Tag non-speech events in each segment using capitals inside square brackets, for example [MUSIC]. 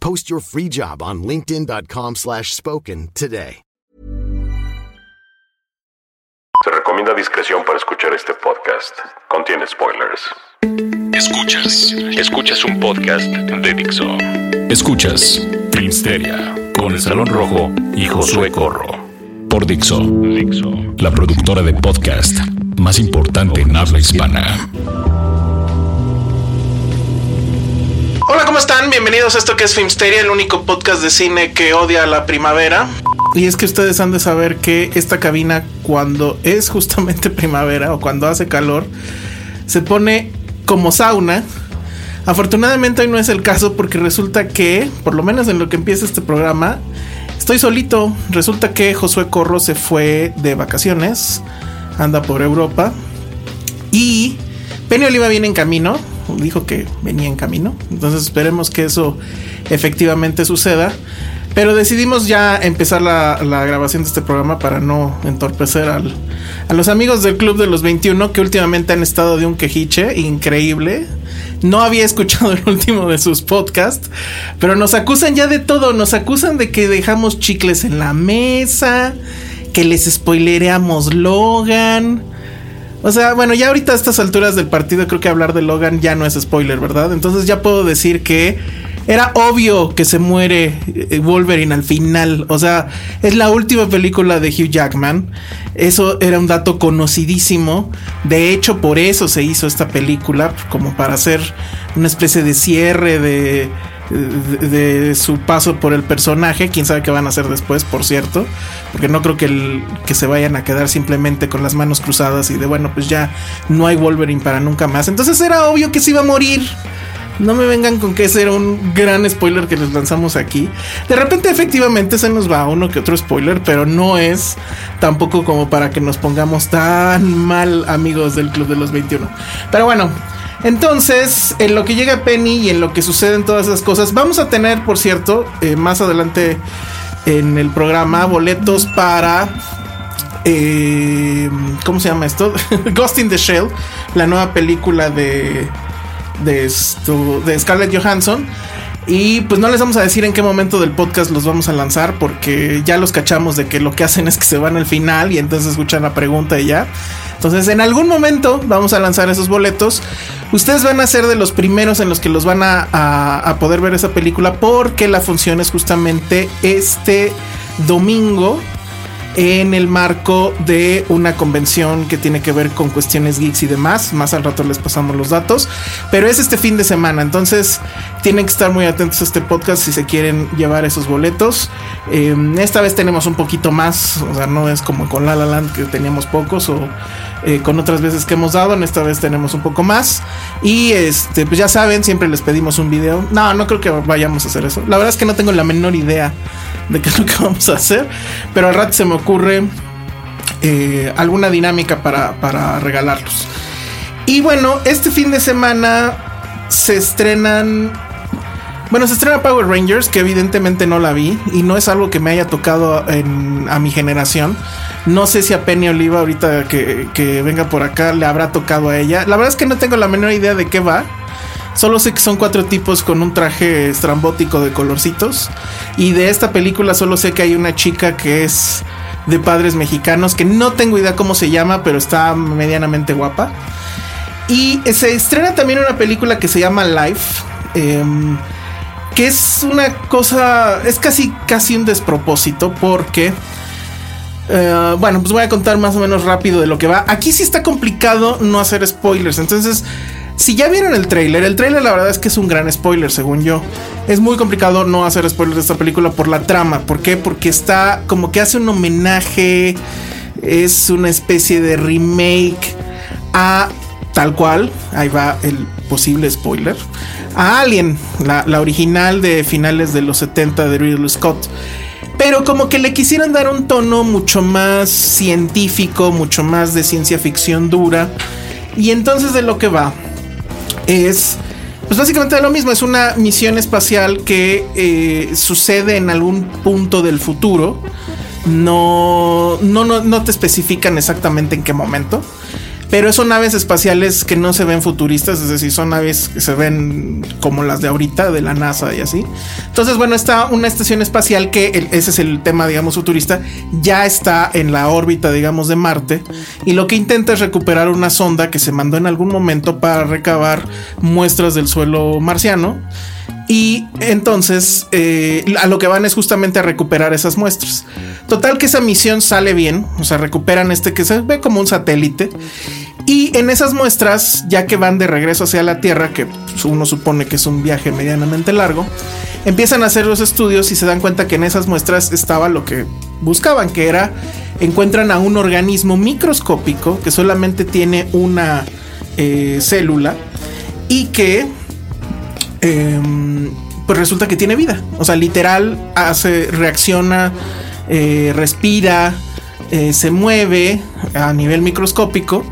Post your free job on linkedin.com/spoken slash spoken today. Se recomienda discreción para escuchar este podcast. Contiene spoilers. Escuchas, escuchas un podcast de Dixo. Escuchas Filmsteria con el Salón Rojo y Josué Corro. Por Dixo, Dixo, la productora de podcast más importante en habla hispana. Hola, ¿cómo están? Bienvenidos a esto que es Filmsteria, el único podcast de cine que odia la primavera. Y es que ustedes han de saber que esta cabina, cuando es justamente [LAUGHS] primavera o cuando hace calor, se pone como sauna. Afortunadamente hoy no es el caso porque resulta que, por lo menos en lo que empieza este programa, estoy solito. Resulta que Josué Corro se fue de vacaciones, anda por Europa y Penny Oliva viene en camino. Dijo que venía en camino. Entonces esperemos que eso efectivamente suceda. Pero decidimos ya empezar la, grabación de este programa para no entorpecer a los amigos del Club de los 21 que últimamente han estado de un quejiche increíble. No había [LAUGHS] escuchado el último de sus podcasts, pero nos acusan ya de todo. Nos acusan de que dejamos chicles en la mesa, que les spoilereamos Logan. O sea, bueno, ya ahorita a estas alturas del partido creo que hablar de Logan ya no es spoiler, ¿verdad? Entonces ya puedo decir que era obvio que se muere eh, Wolverine al final. O sea, es la última película de Hugh Jackman. Eso era un dato conocidísimo. De hecho, por eso se hizo esta película, como para hacer una especie de cierre de, de, su paso por el personaje. Quién sabe qué van a hacer después, por cierto. Porque no creo que, el- que se vayan a quedar simplemente con las manos cruzadas y de bueno, pues ya no hay Wolverine para nunca más. Entonces era obvio que se iba a morir. No me vengan con que ese era un gran spoiler que les lanzamos aquí. De repente, efectivamente, se nos va uno que otro spoiler, pero no es tampoco como para que nos pongamos tan mal amigos del Club de los 21. Pero bueno, entonces, en lo que llega Penny y en lo que suceden todas esas cosas, vamos a tener, por cierto, eh, más adelante en el programa, boletos para eh, ¿cómo se llama esto? [LAUGHS] Ghost in the Shell, la nueva película de de, Scarlett Johansson. Y pues no les vamos a decir en qué momento del podcast los vamos a lanzar porque ya los cachamos de que lo que hacen es que se van al final y entonces escuchan la pregunta y ya. Entonces en algún momento vamos a lanzar esos boletos. Ustedes van a ser de los primeros en los que los van a, a- poder ver esa película porque la función es justamente este domingo en el marco de una convención que tiene que ver con cuestiones geeks y demás. Más al rato les pasamos los datos. Pero es este fin de semana. Entonces tienen que estar muy atentos a este podcast si se quieren llevar esos boletos. Eh, esta vez tenemos un poquito más. O sea, no es como con La La Land que teníamos pocos o eh, con otras veces que hemos dado. En esta vez tenemos un poco más. Y este, pues ya saben, siempre les pedimos un video. No, no creo que vayamos a hacer eso. La verdad es que no tengo la menor idea de qué es lo que [LAUGHS] vamos a hacer. Pero al rato se me ocurre eh, alguna dinámica para, para regalarlos. Y bueno, este fin de semana se estrenan. Bueno, se estrena Power Rangers, que evidentemente no la vi. Y no es algo que me haya tocado en- a mi generación. No sé si a Penny Oliva, ahorita que, que venga por acá, le habrá tocado a ella. La verdad es que no tengo la menor idea de qué va. Solo sé que son cuatro tipos con un traje estrambótico de colorcitos. Y de esta película solo sé que hay una chica que es de padres mexicanos, que no tengo idea cómo se llama, pero está medianamente guapa. Y se estrena también una película que se llama Life. em, es una cosa, es casi, casi un despropósito porque... eh, bueno, pues voy a contar más o menos rápido de lo que va. Aquí sí está complicado no hacer spoilers. Entonces, si ya vieron el tráiler, el tráiler la verdad es que es un gran spoiler, según yo. Es muy complicado no hacer spoilers de esta película por la trama. ¿Por qué? Porque está como que hace un homenaje, es una especie de remake a tal cual, ahí va el posible spoiler, a Alien, la, la original de finales de los 70 de Ridley Scott. Pero como que le quisieron dar un tono mucho más científico, mucho más de ciencia ficción dura. Y entonces de lo que va es, pues básicamente lo mismo, es una misión espacial que eh, sucede en algún punto del futuro. No, no, no, no te especifican exactamente en qué momento. Pero son naves espaciales que no se ven futuristas, es decir, son naves que se ven como las de ahorita, de la NASA y así. Entonces, bueno, está una estación espacial que, ese es el tema, digamos, futurista, ya está en la órbita, digamos, de Marte. Y lo que intenta es recuperar una sonda que se mandó en algún momento para recabar muestras del suelo marciano. Y entonces eh, a lo que van es justamente a recuperar esas muestras. Total que esa misión sale bien, o sea, recuperan este que se ve como un satélite. Y en esas muestras, ya que van de regreso hacia la Tierra, que pues, uno supone que es un viaje medianamente largo, empiezan a hacer los estudios y se dan cuenta que en esas muestras estaba lo que buscaban, que era encuentran a un organismo microscópico que solamente tiene una eh, célula y que em, pues resulta que tiene vida. O sea, literal hace, reacciona, eh, respira, eh, se mueve a nivel microscópico.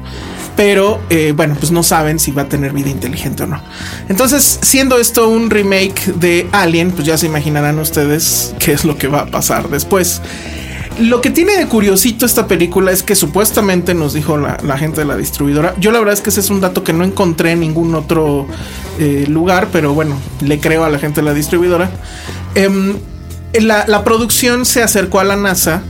Pero eh, bueno, pues no saben si va a tener vida inteligente o no. Entonces, siendo esto un remake de Alien, pues ya se imaginarán ustedes qué es lo que va a pasar después. Lo que tiene de curiosito esta película es que supuestamente nos dijo la, gente de la distribuidora. Yo la verdad es que ese es un dato que no encontré en ningún otro eh, lugar, pero bueno, le creo a la gente de la distribuidora. Em, la producción se acercó a la NASA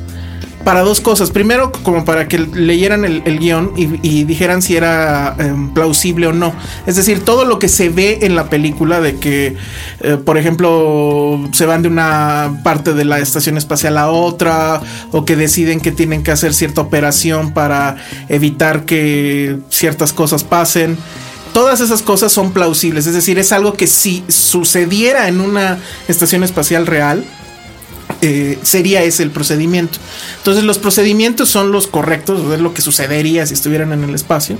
para dos cosas. Primero, como para que leyeran el, el guion y, dijeran si era em, plausible o no. Es decir, todo lo que se ve en la película de que, eh, por ejemplo, se van de una parte de la estación espacial a otra o que deciden que tienen que hacer cierta operación para evitar que ciertas cosas pasen. Todas esas cosas son plausibles, es decir, es algo que si sucediera en una estación espacial real, eh, sería ese el procedimiento. Entonces los procedimientos son los correctos, es lo que sucedería si estuvieran en el espacio.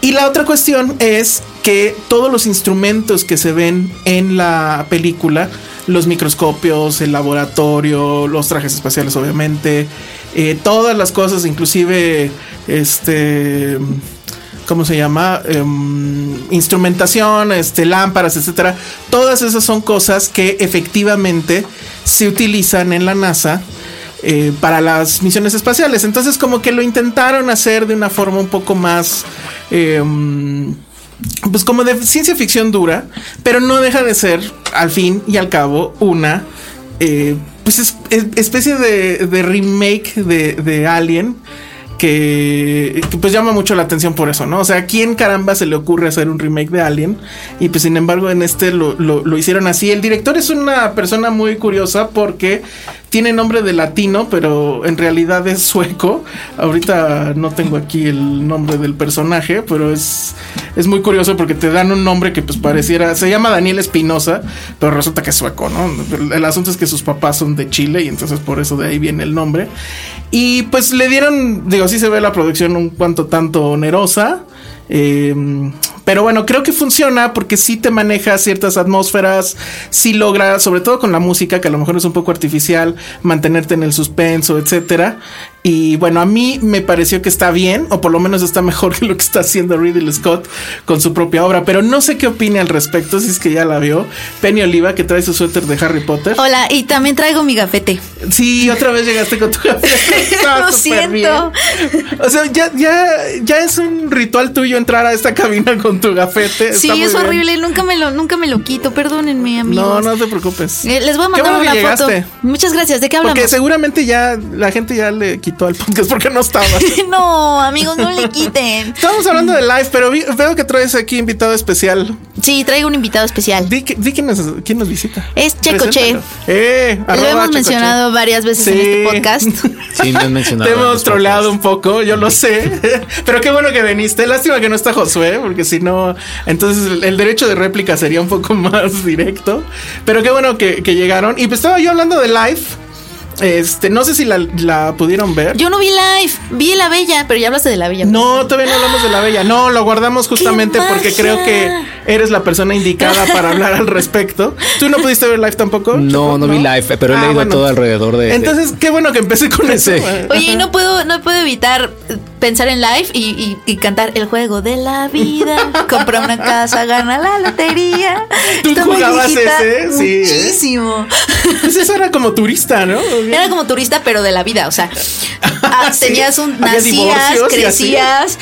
Y la otra cuestión es que todos los instrumentos que se ven en la película, los microscopios, el laboratorio, los trajes espaciales obviamente, eh, todas las cosas, inclusive este... ¿cómo se llama? Em, instrumentación, este, lámparas, etcétera. Todas esas son cosas que efectivamente se utilizan en la NASA eh, para las misiones espaciales. Entonces, como que lo intentaron hacer de una forma un poco más. em, pues como de ciencia ficción dura, pero no deja de ser, al fin y al cabo, una eh, pues es- es- especie de, remake de Alien que, pues llama mucho la atención por eso, ¿no? O sea, ¿a quién caramba se le ocurre hacer un remake de Alien? Y pues sin embargo en este lo- lo hicieron así. El director es una persona muy curiosa porque tiene nombre de latino, pero en realidad es sueco. Ahorita no tengo aquí el nombre del personaje, pero es, es muy curioso porque te dan un nombre que pues pareciera, se llama Daniel Espinosa, pero resulta que es sueco, ¿no? El, asunto es que sus papás son de Chile y entonces por eso de ahí viene el nombre. Y pues le dieron, digo, sí se ve la producción un cuanto tanto onerosa. Eh, pero bueno, creo que funciona porque sí te maneja ciertas atmósferas, sí logra, sobre todo con la música, que a lo mejor es un poco artificial, mantenerte en el suspenso, etcétera. Y bueno, a mí me pareció que está bien, o por lo menos está mejor que lo que está haciendo Ridley Scott con su propia obra. Pero no sé qué opine al respecto, si es que ya la vio. Penny Oliva, que trae su suéter de Harry Potter. Hola, y también traigo mi gafete. Sí, otra vez llegaste con tu [LAUGHS] Está Lo siento. bien. O sea, ya, ya, ya es un ritual tuyo entrar a esta cabina con tu gafete. Sí, Está es bien. horrible, nunca me lo, nunca me lo quito, perdónenme, No, amigos. no te preocupes. Eh, les voy a mandar bueno una foto. Muchas gracias. ¿De qué hablamos? Porque seguramente ya la gente ya le quitó al podcast porque no estaba. [LAUGHS] no, amigos, no le quiten. Estábamos hablando de live, pero vi- veo que traes aquí invitado especial. Sí, traigo un invitado especial. Di, quién, nos, quién nos visita. Es Checo Che. Preséntalo. Eh, Lo hemos Checo Che. mencionado varias veces en este podcast. [LAUGHS] Sí, me han mencionado. Te hemos troleado un poco, yo lo sé. [LAUGHS] Pero qué bueno que viniste. Lástima que no está Josué, porque si no, entonces el- el derecho de réplica sería un poco más directo. Pero qué bueno que, que llegaron. Y pues estaba yo hablando de live. Este, no sé si la, la pudieron ver. Yo no vi live, vi La Bella, pero ya hablaste de La Bella. No, todavía no hablamos de la bella. No, lo guardamos justamente ¡Qué porque creo que eres la persona indicada para hablar al respecto. ¿Tú no pudiste ver live tampoco? No, no vi live, pero he Ah, leído bueno. todo alrededor de. Entonces, qué bueno que empecé con. Sí. Oye, y no puedo, no puedo evitar pensar en live y, y- y cantar el juego de la vida. [LAUGHS] Compra una casa, gana la lotería. ¿Tú Está jugabas ese? Sí. Muchísimo. Pues eso era como turista, ¿no? Era como turista, pero de la vida. O sea, [LAUGHS] ah, Sí. tenías un. Nacías, divorcios y así. crecías.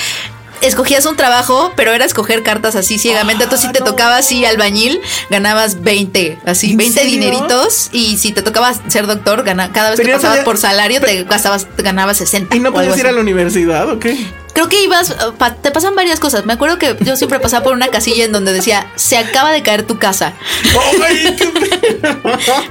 Escogías un trabajo, pero era escoger cartas así ciegamente. Entonces, si te tocaba así albañil, ganabas 20, así, ¿En 20 serio? dineritos. Y si te tocaba ser doctor, gana, cada vez que pasabas por salario, te gastabas, te ganabas 60. ¿Y no podías ir a la universidad o qué? Creo que ibas, pa- te pasan varias cosas. Me acuerdo que yo siempre pasaba por una casilla en donde decía, se acaba de caer tu casa. ¡Ay, [LAUGHS] qué,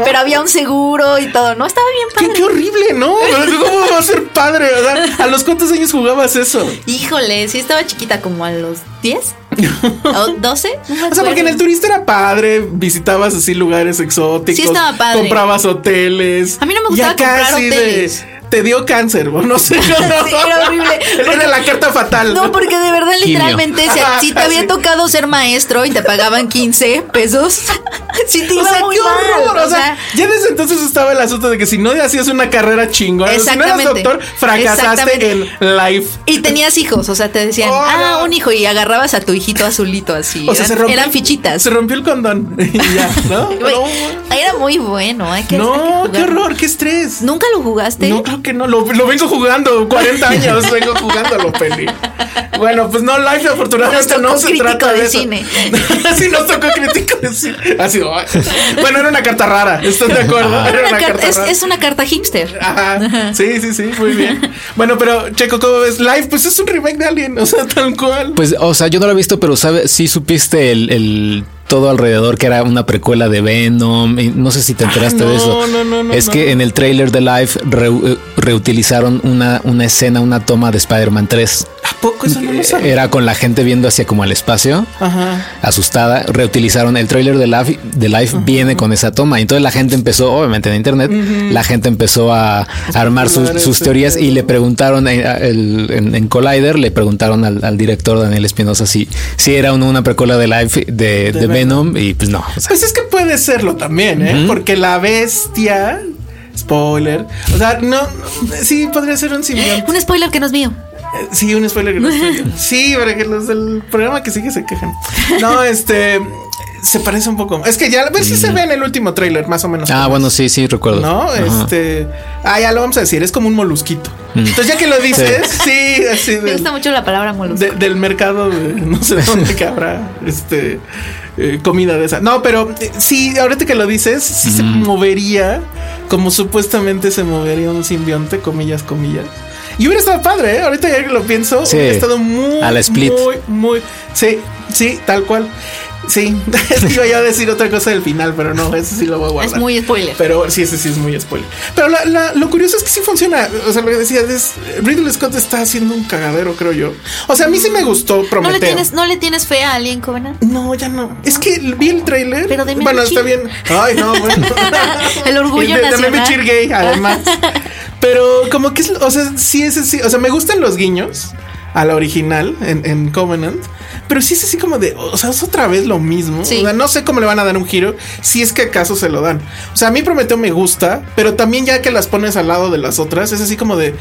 Pero había un seguro y todo. No estaba bien padre. qué horrible, ¿no? ¿Cómo va a ser padre? O sea, ¿A los cuántos años jugabas eso? Híjole, sí estaba chiquita, como a los 10 [LAUGHS] o 12. no me O sea, porque en el turista era padre, visitabas así lugares exóticos. Sí, estaba padre. Comprabas hoteles. A mí no me gustaba comprar de, hoteles. Te dio cáncer, o no sé. [LAUGHS] Sí, era [LAUGHS] horrible. Era la carta fatal. No, porque de verdad, literalmente, si, si te había sí. tocado ser maestro y te pagaban 15 pesos, [LAUGHS] sí te O iba sea, muy qué horror. mal. O sea, ya desde entonces estaba el asunto de que si no hacías una carrera chingona, si no eras doctor, fracasaste en life. Y tenías hijos, o sea, te decían, Oh, ah, no. un hijo, y agarrabas a tu hijito azulito así. O sea, eran, se rompió. eran fichitas. Se rompió el condón. Y ya, ¿no? No, Era muy bueno. Hay que, hay que no qué horror, qué estrés. ¿Nunca lo jugaste? No, que no. Lo, lo vengo jugando 40 [LAUGHS] años. vengo jugándolo, Peli. Bueno, pues no, Life afortunadamente Nos no se trata de, de eso. cine. [LAUGHS] sí, nos tocó crítico de cine. Así, bueno, era una carta rara. ¿Estás de acuerdo? Era Era una una carta- es, rara. es una carta hipster. Ajá. Sí, sí, sí, muy bien. Bueno, pero Checo, ¿cómo ves? Live, pues es un remake de Alien, o sea, tal cual. Pues, o sea, yo no lo he visto, pero sabe, sí supiste el, el todo alrededor que era una precuela de Venom. y no sé si te enteraste no, de eso. no, no, no, es no. que en el trailer de Life eh, reutilizaron una, una escena, una toma de Spider-Man 3. ¿A poco eso no lo sabía? Era con la gente viendo hacia como al espacio, Ajá. asustada. Reutilizaron el trailer de Life, de Life viene con esa toma. Entonces la gente empezó, obviamente en internet, la gente empezó a armar sus, teorías y le preguntaron eh, a- el- en, en Collider, le preguntaron al, al director Daniel Espinosa si, si era una, una precuela de Life de, de Venom. Y pues no. o sea, Pues es que puede serlo también, ¿eh? Porque la bestia. Spoiler. O sea, no. Sí, podría ser un simbionte. Un spoiler que no es mío. [LAUGHS] Sí, un spoiler que no es tuyo. [LAUGHS] Sí, para que los del programa que sigue se quejen. No, [LAUGHS] este. Se parece un poco. Es que ya, pues sí se ve en el último tráiler, más o menos. ah, bueno, sí, sí, recuerdo. ¿No? Ajá. Este. Ah, ya lo vamos a decir. Es como un molusquito. Entonces, ya que lo dices, sí, así Me de- gusta mucho la palabra molusco. de- del mercado, de no sé dónde que habrá este eh, comida de esa. No, pero eh, sí, ahorita que lo dices, sí se movería como supuestamente se movería un simbionte, comillas, comillas. Y hubiera estado padre, ¿eh? Ahorita ya que lo pienso, Sí, hubiera estado muy, a la Split. muy, muy, sí, sí, tal cual. Sí, [LAUGHS] es que iba yo a decir otra cosa del final, pero no, eso sí lo voy a guardar. Es muy spoiler. Pero sí, ese sí es muy spoiler. Pero la- la- lo curioso es que sí funciona. O sea, lo que decía es Ridley Scott está haciendo un cagadero, creo yo. O sea, a mí sí me gustó ¿No le, Prometeo. tienes, ¿No le tienes fe a Alien Covenant? No, ya no. Es que vi el tráiler. Pero de Bueno, está bien. Ay, no, bueno. [LAUGHS] El orgullo Y de, nacional. Menuchi gay, además. [LAUGHS] Pero como que es, o sea, sí es así. O sea, me gustan los guiños a la original en, en Covenant. Pero sí es así como de, o sea, es otra vez lo mismo. Sí. O sea, no sé cómo le van a dar un giro, si es que acaso se lo dan. O sea, a mí Prometeo me gusta, pero también ya que las pones al lado de las otras, es así como de,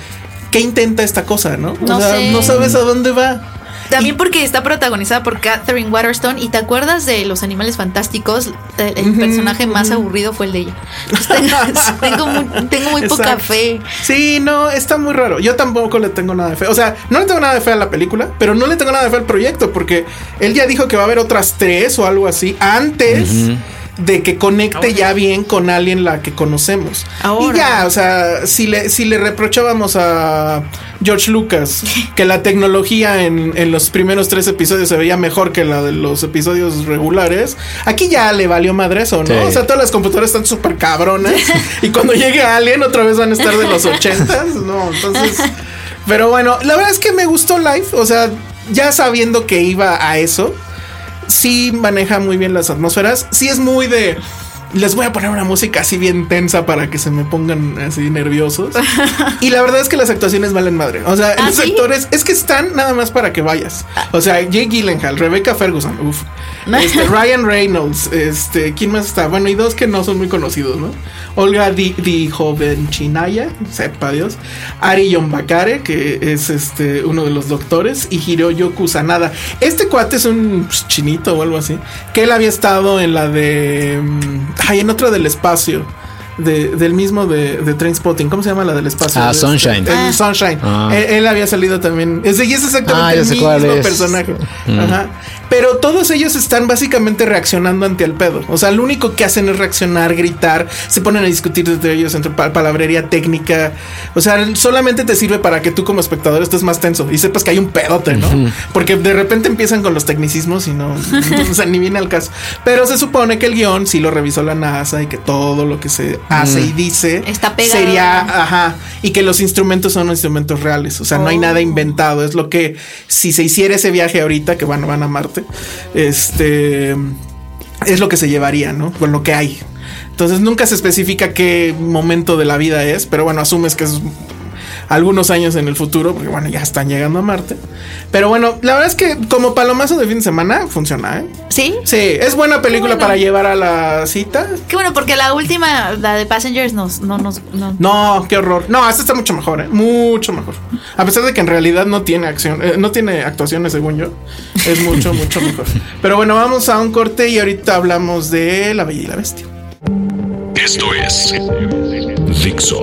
¿qué intenta esta cosa, no? O No sea, sé. no sabes a dónde va. También porque está protagonizada por Catherine Waterstone. ¿Y te acuerdas de Los Animales Fantásticos? El, el personaje más aburrido fue el de ella. Entonces, [LAUGHS] [LAUGHS] tengo, muy, tengo muy poca Exacto. fe. Sí, no, está muy raro. Yo tampoco le tengo nada de fe. O sea, no le tengo nada de fe a la película, pero no le tengo nada de fe al proyecto, porque él ya dijo que va a haber otras tres o algo así antes de que conecte ya bien con alguien la que conocemos. Ahora. Y ya, o sea, si le, si le reprochábamos a George Lucas [LAUGHS] que la tecnología en, en los primeros tres episodios se veía mejor que la de los episodios regulares, aquí ya le valió madre eso, ¿no? Sí. O sea, todas las computadoras están súper cabronas y cuando [LAUGHS] llegue alguien otra vez van a estar de los ochentas, ¿no? Entonces, pero bueno, la verdad es que me gustó Live, o sea, ya sabiendo que iba a eso, sí maneja muy bien las atmósferas. Sí es muy de. Les voy a poner una música así bien tensa para que se me pongan así nerviosos. [LAUGHS] y la verdad es que las actuaciones valen madre. O sea, ¿Ah, los sí? actores es que están nada más para que vayas. O sea, Jake Gyllenhaal, Rebecca Ferguson, uf. [LAUGHS] Este, Ryan Reynolds, este, ¿quién más está? Bueno, y dos que no son muy conocidos, ¿no? Olga Di, Di Jovenchinaya, sepa Dios. Ari Yombakare, que es este uno de los doctores, y Hiroyo Kusanada. Este cuate es un pues, chinito o algo así, que él había estado en la de. Ay, en otra del espacio. De, del mismo de, de Trainspotting. ¿Cómo se llama la del espacio? Ah, De este- Sunshine. el Sunshine. Ah. Él, él había salido también. Es, y es exactamente Ah, ya el sé mismo cuál es. personaje. Mm. Ajá. Pero todos ellos están básicamente reaccionando ante el pedo. O sea, lo único que hacen es reaccionar, gritar, se ponen a discutir entre ellos entre pa- palabrería técnica. O sea, solamente te sirve para que tú como espectador estés más tenso y sepas que hay un pedote, ¿no? Porque de repente empiezan con los tecnicismos y no, [LAUGHS] o sea, ni viene al caso. Pero se supone que el guion sí lo revisó la NASA y que todo lo que se hace y dice Está pegado. sería, ajá, y que los instrumentos son instrumentos reales. O sea, no hay Oh. nada inventado. Es lo que si se hiciera ese viaje ahorita, que bueno, van a Marte, este es lo que se llevaría, ¿no? Con lo que hay. Entonces nunca se especifica qué momento de la vida es, pero bueno, asumes que es algunos años en el futuro, porque bueno, ya están llegando a Marte. Pero bueno, la verdad es que como palomazo de fin de semana funciona, ¿eh? ¿Sí? Sí, es buena película bueno. para llevar a la cita. Qué bueno, porque la última, la de Passengers, nos, no nos. No. No, qué horror. No, esta está mucho mejor, ¿eh? Mucho mejor. A pesar de que en realidad no tiene acción, eh, no tiene actuaciones, según yo. Es mucho, [LAUGHS] mucho mejor. Pero bueno, vamos a un corte y ahorita hablamos de La Bella y la Bestia. Esto es Dixo.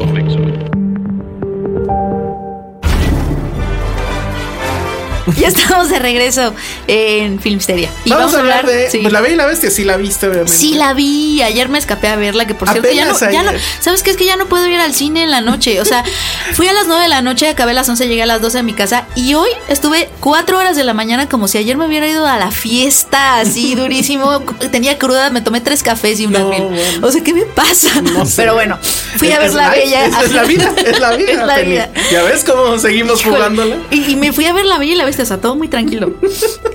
[LAUGHS] Ya estamos de regreso en Filmsteria. Y vamos, a hablar de sí. pues, La Bella y la Bestia. Sí la viste, obviamente. Sí, la vi. Ayer me escapé a verla, que por cierto ya no, ya no. ¿Sabes qué? Es que ya no puedo ir al cine en la noche. O sea, [LAUGHS] fui a las 9 de la noche, acabé a las 11, llegué a las 12 a mi casa. Y hoy estuve 4 horas de la mañana como si ayer me hubiera ido a la fiesta, así [LAUGHS] durísimo. Tenía cruda, me tomé tres cafés y un No, bueno. O sea, ¿qué me pasa? No sé. Pero bueno, fui a ver la bella. Es, es la vida, es la vida. Es la vida. Ya ves cómo seguimos Híjole. jugándola. Y, y me fui a ver la bella y la bestia, o sea, todo muy tranquilo.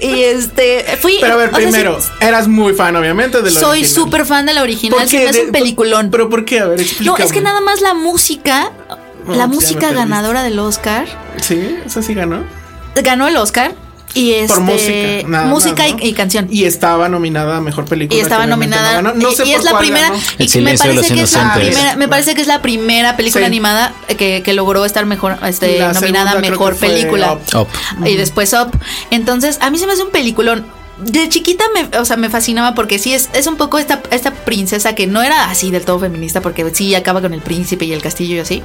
y este, fui. Pero a ver, sea, primero, eras muy fan, obviamente, de la soy original. súper fan de la original. ¿Por Se me hace un peliculón. Pero ¿por qué? A ver, No, explícame. es que nada más la música, No, la pues música ganadora del Oscar, Sí, esa sí ganó. ganó el Oscar y este, Por música. nada música más, ¿no? y, y canción. Y estaba nominada a mejor película. Y estaba nominada. No. No y, sé y por es la cuál primera. Y El me parece que es la primera. Me parece que es la primera película Sí. animada que, que logró estar mejor, este, La nominada a mejor película. Up. Up. Y después Up. Entonces, a mí se me hace un peliculón. De chiquita me, o sea, me fascinaba porque sí es, es un poco esta, esta princesa que no era así del todo feminista, porque sí acaba con el príncipe y el castillo y así.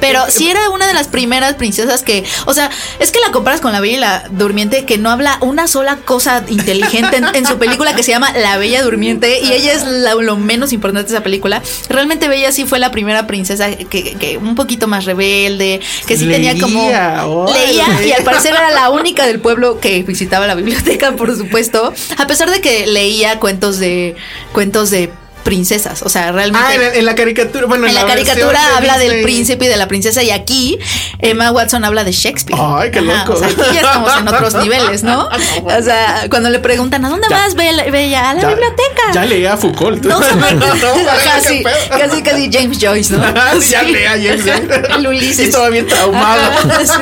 Pero sí era una de las primeras princesas que, o sea, es que la comparas con la Bella y la Durmiente, que no habla una sola cosa inteligente en, en su película que se llama La Bella Durmiente, y ella es la- lo menos importante de esa película. Realmente Bella sí fue la primera princesa que, que un poquito más rebelde, que sí tenía como. Leía, órale. Leía y al parecer era la única del pueblo que visitaba la biblioteca, por supuesto. A pesar de que leía cuentos de cuentos de princesas, o sea, realmente Ah, en, en la caricatura. Bueno, en la caricatura de habla del príncipe y de la princesa y aquí Emma Watson habla de Shakespeare. Ay, qué loco. o sea, aquí ya estamos en otros [LAUGHS] niveles, ¿no? O sea, cuando le preguntan, ¿a dónde Ya. vas, Bella? Bella? A la Ya- biblioteca. Ya leía a Foucault. No, [LAUGHS] casi, casi, casi James Joyce, ¿no? [LAUGHS] Sí, ya leía James Joyce. El Ulises. Y estaba bien traumado. Sí.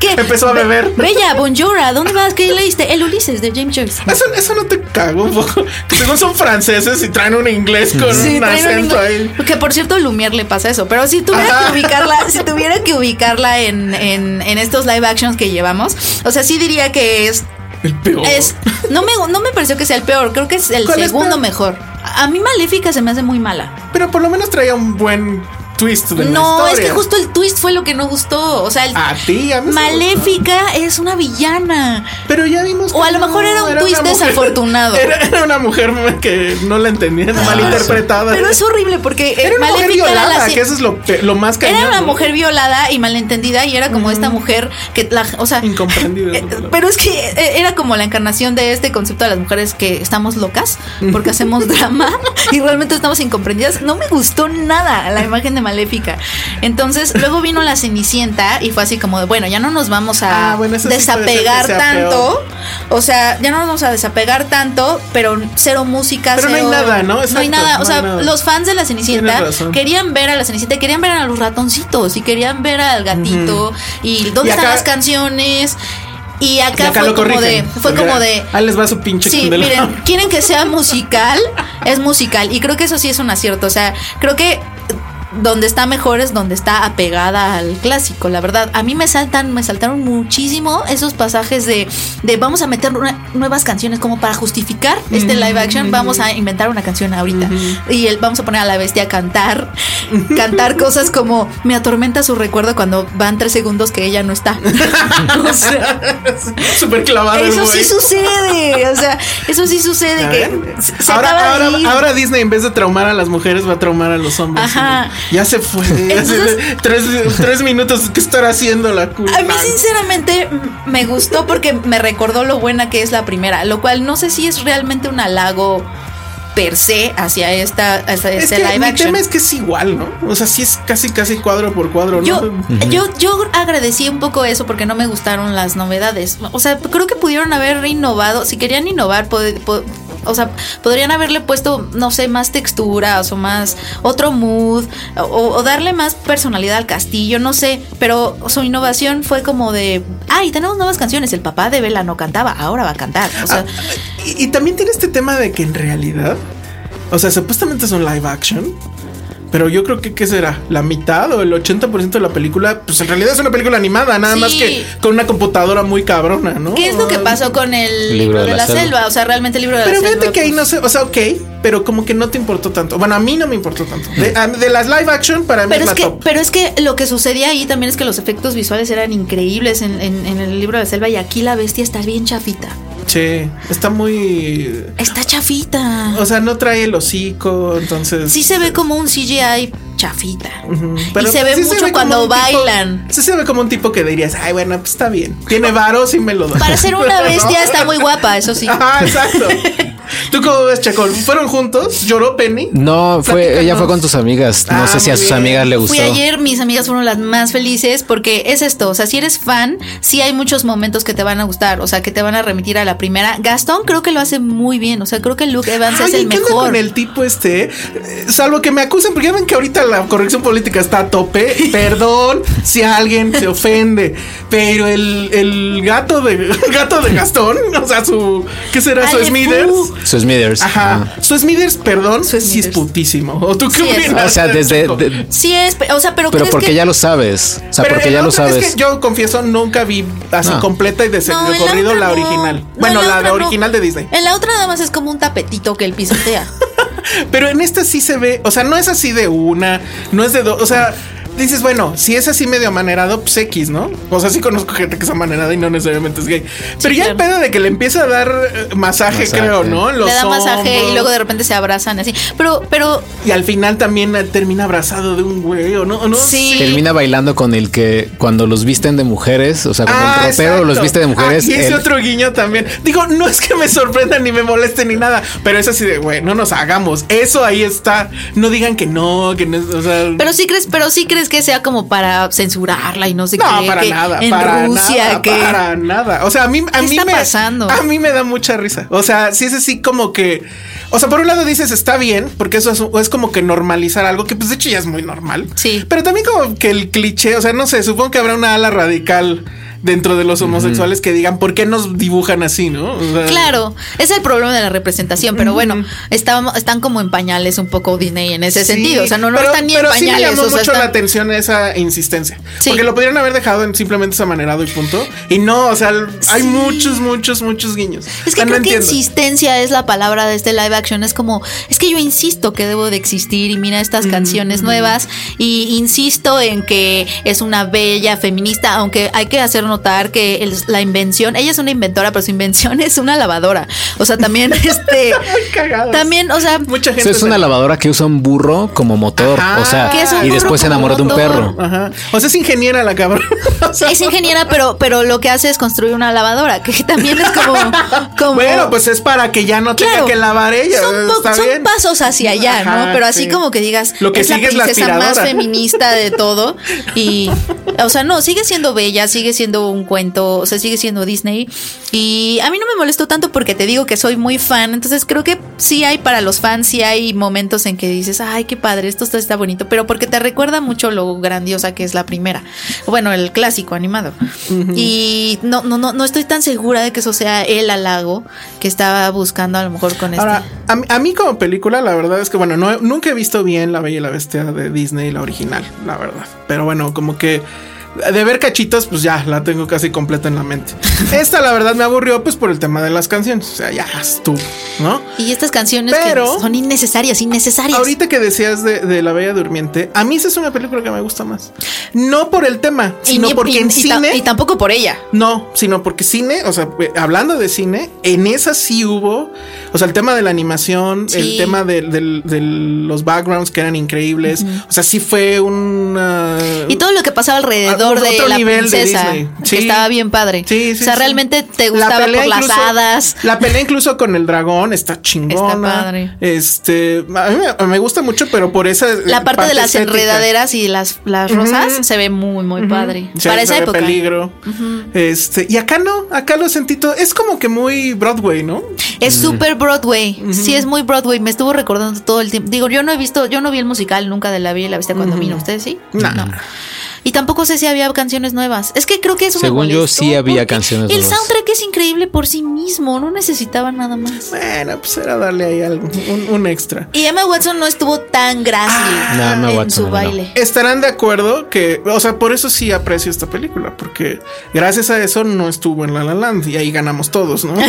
¿Qué? Empezó a beber. Bella, bonjour, ¿a dónde vas? ¿Qué leíste? El Ulises de James Joyce. Eso, eso no te cago un poco. Según son franceses y traen un inglés con Sí, un acento inglés- ahí. Que por cierto, Lumière le pasa eso. Pero si tuviera Ajá. que ubicarla, si [LAUGHS] tuviera que ubicarla en, en, en estos live actions que llevamos, o sea, sí diría que es. El peor. es no, me, no me pareció que sea el peor, creo que es el ¿Cuál es segundo mejor. A mí Maléfica se me hace muy mala. Pero por lo menos traía un buen twist de la No, es que justo el twist fue lo que no gustó. O sea, el- A ti, a mí me Maléfica es una villana. Pero ya vimos. O que a lo no, mejor era un twist mujer- desafortunado. [LAUGHS] Era, era una mujer que no la entendían, malinterpretada. Pero es horrible porque eh, Era una mujer era violada, la que eso es lo, más. Era una mujer violada y malentendida y era como esta mujer que la, o sea, Incomprendida. [LAUGHS] eh, pero es que eh, era como la encarnación de este concepto de las mujeres que estamos locas porque hacemos [LAUGHS] drama y realmente estamos incomprendidas. No me gustó nada la imagen de Maléfica. Entonces, luego vino la Cenicienta y fue así como de, bueno, ya no nos vamos a Ah, bueno, sí desapegar tanto. O sea, ya no nos vamos a desapegar tanto, pero cero música, Pero no hay cero- nada, ¿no? No hay nada. no O sea, nada. los fans de la Cenicienta querían ver a la Cenicienta, querían ver a los ratoncitos y querían ver al gatito y dónde Y están acá- las canciones. Y Y acá, fue como de, fue porque como de, Ahí les va su pinche Sí, miren, quieren que sea musical, es musical. Y creo que eso sí es un acierto. O sea, creo que donde está mejor es donde está apegada al clásico, la verdad. A mí me saltan, me saltaron muchísimo esos pasajes de, de vamos a meter una- nuevas canciones como para justificar este live action. Vamos a inventar una canción ahorita. Y el, vamos a poner a la bestia a cantar, [LAUGHS] cantar cosas como me atormenta su recuerdo cuando van tres segundos que ella no está. [LAUGHS] o sea, [LAUGHS] Súper clavado. eso sí sucede, o sea, eso sí sucede que se se ahora, acaba ahora, ahora Disney en vez de traumar a las mujeres va a traumar a los hombres. Ajá. Ya se fue. Entonces- tres, tres minutos. ¿Qué estará haciendo la culpa? A mí sinceramente me gustó porque me recordó lo buena que es la primera, lo cual no sé si es realmente un halago per se hacia esta hacia Es este que live mi action. tema es que es igual, ¿no? O sea, sí es casi, casi cuadro por cuadro, ¿no? Yo, yo, yo agradecí un poco eso porque no me gustaron las novedades. O sea, creo que pudieron haber innovado. Si querían innovar, pod- pod- o sea, podrían haberle puesto, no sé, más texturas o más otro mood o, darle más personalidad al castillo, no sé. Pero su innovación fue como de, ay, tenemos nuevas canciones. El papá de Bella no cantaba, ahora va a cantar. Sea, Y, y también tiene este tema de que en realidad, o sea, supuestamente es un live action. Pero yo creo que, ¿qué será? ¿La mitad o el 80% de la película? Pues en realidad es una película animada, nada Sí. más que con una computadora muy cabrona, ¿no? ¿qué es lo que pasó con el libro de, la, selva? O sea, realmente el libro de Pero la selva. fíjate que ahí pues, no sé, o sea, ok, pero como que no te importó tanto. Bueno, a mí no me importó tanto. De, a- de las live action, para mí Pero es, es, la que, top. pero es que lo que sucedía ahí también es que los efectos visuales eran increíbles en, en- en el libro de la selva y aquí la bestia está bien chafita. Sí, está muy. Está chafita. O sea, no trae el hocico, entonces. Sí se ve como un CGI chafita. Y pero se ve sí mucho cuando un tipo- bailan. sí se ve como un tipo que dirías, ay, bueno, pues está bien. Tiene varos y me lo da. Para ser una [LAUGHS] bestia está muy guapa, eso sí. Exacto. [LAUGHS] ¿Tú cómo ves, Chacón? ¿Fueron juntos? ¿Lloró Penny? No, fue, ella fue con tus amigas. No Ah, sé si a sus bien. amigas le gustó. Fui ayer, mis amigas fueron las más felices porque es esto, o sea, si eres fan, sí hay muchos momentos que te van a gustar, o sea, que te van a remitir a la primera. Gastón creo que lo hace muy bien, o sea, creo que Luke Evans es el ¿qué onda mejor. con el tipo este? Eh, Salvo que me acusen, porque ya ven que ahorita la corrección política está a tope. [LAUGHS] Perdón si alguien se ofende, pero el, el gato de [LAUGHS] el gato de Gastón, o sea, su ¿qué será? Su Smithers. Su Smithers. Ajá. Su Smithers, perdón, sí es putísimo. ¿O tú qué Sí opinas? O sea, desde. De- Sí es, o sea, pero, pero ¿crees porque que- ya lo sabes. O sea, Pero porque ya la lo sabes. Es que yo confieso, nunca vi así No. completa y de, No, en la la original. No, bueno, en la, no. original de Disney. En la otra nada más es como un tapetito que él pisotea. [LAUGHS] Pero en esta sí se ve, o sea, no es así de una, no es de dos, o sea, dices, bueno, si es así medio amanerado, pues X, ¿no? O sea, sí conozco gente que es amanerada y no necesariamente es gay. Pero ya el pedo de que le empieza a dar eh, masaje, Masaje. creo, ¿no? Los Le da masaje y luego de repente se abrazan así. Pero, pero Y al final también eh, termina abrazado de un güey, ¿o no? ¿O no? Sí. Termina bailando con el que cuando los visten de mujeres, o sea, cuando Ah, el ropero exacto. los viste de mujeres. Ah, y ese él- otro guiño también. Digo, no es que me sorprenda ni me moleste ni nada, pero es así de, güey, no nos hagamos. Eso ahí está. No digan que no, que no, es- o sea. Pero sí crees, pero sí crees que sea como para censurarla y no sé no, qué. para que nada, en para Rusia nada, que para nada. O sea, a mí, a ¿Qué mí está me, pasando? a mí me da mucha risa. O sea, sí es así como que, o sea, por un lado dices está bien, porque eso es, es como que normalizar algo que, pues, de hecho ya es muy normal. Sí. Pero también como que el cliché, o sea, no sé, supongo que habrá una ala radical dentro de los homosexuales que digan, ¿por qué nos dibujan así, no? O sea, Claro, es el problema de la representación, pero bueno, estamos, están como en pañales un poco Disney en ese sí, sentido. O sea, no, no pero- están ni en pero sí me pañales. llamó o sea, mucho la atención esa insistencia. Sí. Porque lo podrían haber dejado en simplemente amanerado y punto. Y no, o sea, hay Sí. muchos, muchos, muchos guiños. Es que no creo que entiendo. insistencia es la palabra de este live action. Es como, es que yo insisto que debo de existir y mira estas canciones nuevas y insisto en que es una bella feminista, aunque hay que hacer notar que el- la invención, ella es una inventora, pero su invención [LAUGHS] es una lavadora. O sea, también [LAUGHS] este, cagados. también, o sea, Mucha O gente. sea, es una lavadora que usa un burro como motor. Ajá. o sea, un y después se como enamora de un perro. Ajá. O sea, es ingeniera la cabrón. [LAUGHS] O sea, es ingeniera, pero, pero lo que hace es construir una lavadora, que también es como, como Bueno, pues es para que ya no tenga Claro. que lavar ella. Son, Está son bien. pasos hacia allá, Ajá, ¿no? Pero así sí. como que digas, Lo que es la sigue es la princesa más feminista de todo. Y, o sea, no, sigue siendo bella, sigue siendo un cuento, o sea, sigue siendo Disney. Y a mí no me molestó tanto porque te digo que soy muy fan. Entonces creo que sí hay para los fans, sí hay momentos en que dices, ay, qué padre, esto está, está bonito. Pero porque te recuerda mucho lo grandiosa que es la primera. Bueno, el clásico animado. Y no, no, no, no estoy tan segura de que eso sea el halago que estaba buscando a lo mejor con este. Ahora, a, mí- a mí como película, la verdad es que, bueno, no, nunca he visto bien La Bella y la Bestia de Disney, la original, la verdad. Pero bueno, como que de ver cachitos, pues ya la tengo casi completa en la mente. [LAUGHS] Esta, la verdad, me aburrió, pues por el tema de las canciones. O sea, ya estuvo, ¿no? Y estas canciones Pero- que son innecesarias, innecesarias. Ahorita que decías de, de La Bella Durmiente, a mí esa es una película que me gusta más. No por el tema, sino porque y- en y cine. y tampoco por ella. No, sino porque cine, o sea, eh, hablando de cine, en esa sí hubo, o sea, el tema de la animación, Sí. el tema de los backgrounds que eran increíbles, o sea, sí fue una... Y todo lo que pasaba alrededor Otro- de la de princesa. Que. Estaba bien padre. Sí, sí, o sea, sí. realmente te gustaba por las incluso- hadas. La pelea incluso con el dragón está chingona. Está padre. Este, a mí me, me gusta mucho, pero por esa eh, La parte, de las estética. enredaderas y las, las rosas se ve muy, muy padre. Sí, Para se esa época. peligro. Este, y acá no, acá lo sentí todo. Es como que muy Broadway, ¿no? Es súper Broadway. Sí, es muy Broadway. Me estuvo recordando todo el tiempo. Digo, yo no he visto, yo no vi el musical nunca de La y la Bestia cuando vino. ¿Ustedes sí? No. Y tampoco sé si había canciones nuevas. Es que creo que me Según yo, sí había canciones El nuevas. soundtrack es increíble por sí mismo. No necesitaba nada más. Bueno, pues era darle ahí algo, un, un extra. Y Emma Watson no estuvo tan grácil No, Emma en Watson su no. baile. Estarán de acuerdo que, o sea, por eso sí aprecio esta película, porque gracias a eso no estuvo en La La Land y ahí ganamos todos, ¿no? [LAUGHS]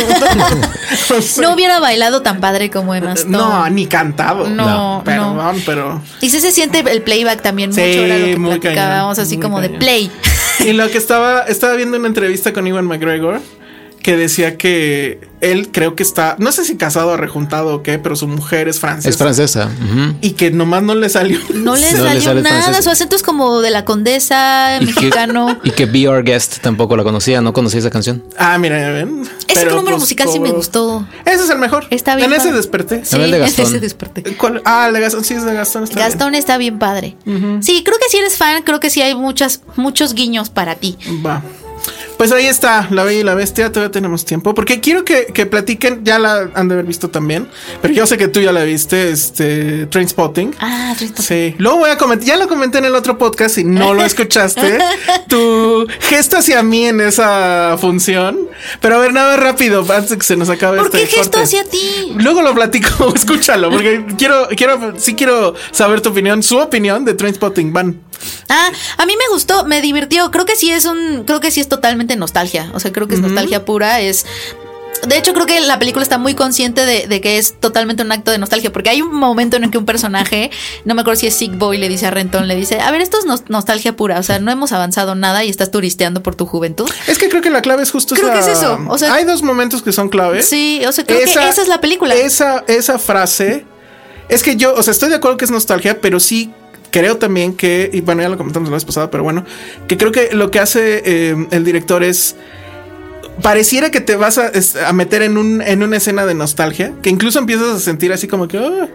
O sea, No hubiera bailado tan padre como Emma Stone. no, ni cantado. No, Perdón, no. pero. Y sí se siente el playback también Sí, mucho. Era lo que muy platicábamos, así como de play. [LAUGHS] Y lo que estaba, estaba viendo una entrevista con Iwan McGregor que decía que él creo que está, no sé si casado o rejuntado o qué, pero su mujer es francesa. Es francesa. Y que nomás no le salió. No le [LAUGHS] No le salió nada. Su acento es como de la condesa, Y que, mexicano. y que Be Our Guest tampoco la conocía, no conocía esa canción. Ah, mira, ya ven. Ese Pero, número pues, musical sí me gustó. Ese es el mejor. Está bien En ese desperté. Sí, ver el de Gastón. ese desperté. ¿Cuál? Ah, el de Gastón, sí es de Gastón. está bien. Gastón está bien padre. Sí, creo que si eres fan, creo que sí hay muchas, muchos guiños para ti. Va. Pues ahí está, La Bella y la Bestia, todavía tenemos tiempo, porque quiero que, que platiquen, ya la han de haber visto también, pero yo sé que tú ya la viste, este, Trainspotting. Ah, Trito. Sí, luego voy a comentar, ya lo comenté en el otro podcast y no lo escuchaste, [LAUGHS] tu gesto hacia mí en esa función, pero a ver, nada rápido, antes de que se nos acabe ¿Por este qué gesto corte. hacia ti? Luego lo platico, [LAUGHS] escúchalo, porque quiero, quiero, sí quiero saber tu opinión, su opinión de Trainspotting, van. Ah, a mí me gustó, me divirtió. Creo que sí es un, creo que sí es totalmente nostalgia. O sea, creo que es nostalgia pura. Es de hecho, creo que la película está muy consciente de, de que es totalmente un acto de nostalgia, porque hay un momento en el que un personaje, no me acuerdo si es Sick Boy, le dice a Renton, le dice, a ver, esto es nos- nostalgia pura, o sea, no hemos avanzado nada y estás turisteando por tu juventud. Es que creo que la clave es justo Creo esa- que es eso, o sea- hay dos momentos que son clave. Sí, o sea, creo que esa es la película. Esa, esa frase. Es que yo, o sea, estoy de acuerdo que es nostalgia, pero sí creo también que, y bueno, ya lo comentamos la vez pasada, pero bueno, que creo que lo que hace eh, el director es. Pareciera que te vas a, meter en, un, en una escena de nostalgia, que incluso empiezas a sentir así como que... "Ah",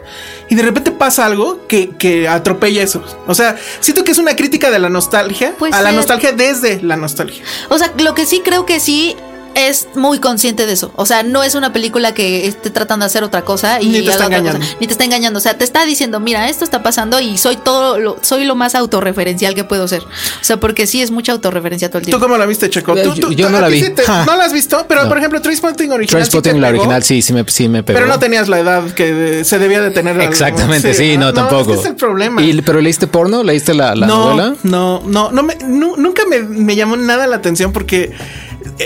y de repente pasa algo que, que atropella eso. O sea, siento que es una crítica de la nostalgia Puede a la nostalgia desde la nostalgia. O sea, lo que sí creo que sí es muy consciente de eso. O sea, no es una película que esté tratando de hacer otra cosa y Ni te está engañando. cosa. Ni te está engañando. O sea, te está diciendo, mira, esto está pasando y soy todo lo, soy lo más autorreferencial que puedo ser. O sea, porque sí es mucha autorreferencia todo el ¿Tú tiempo. cómo la viste, Checo? ¿Tú- yo- tú- yo no la vi. sí te-. ¿No la has visto? Pero, No. por ejemplo, Trainspotting original sí Transpotting, la pegó, original, sí, sí me, sí me pegó. Pero no tenías la edad que de- se debía de tener. Exactamente, sí, no, tampoco. Ese es el problema. ¿Y, ¿Pero leíste porno? ¿Leíste la, la no, novela? no, no, no me, nu- nunca me, me llamó nada la atención porque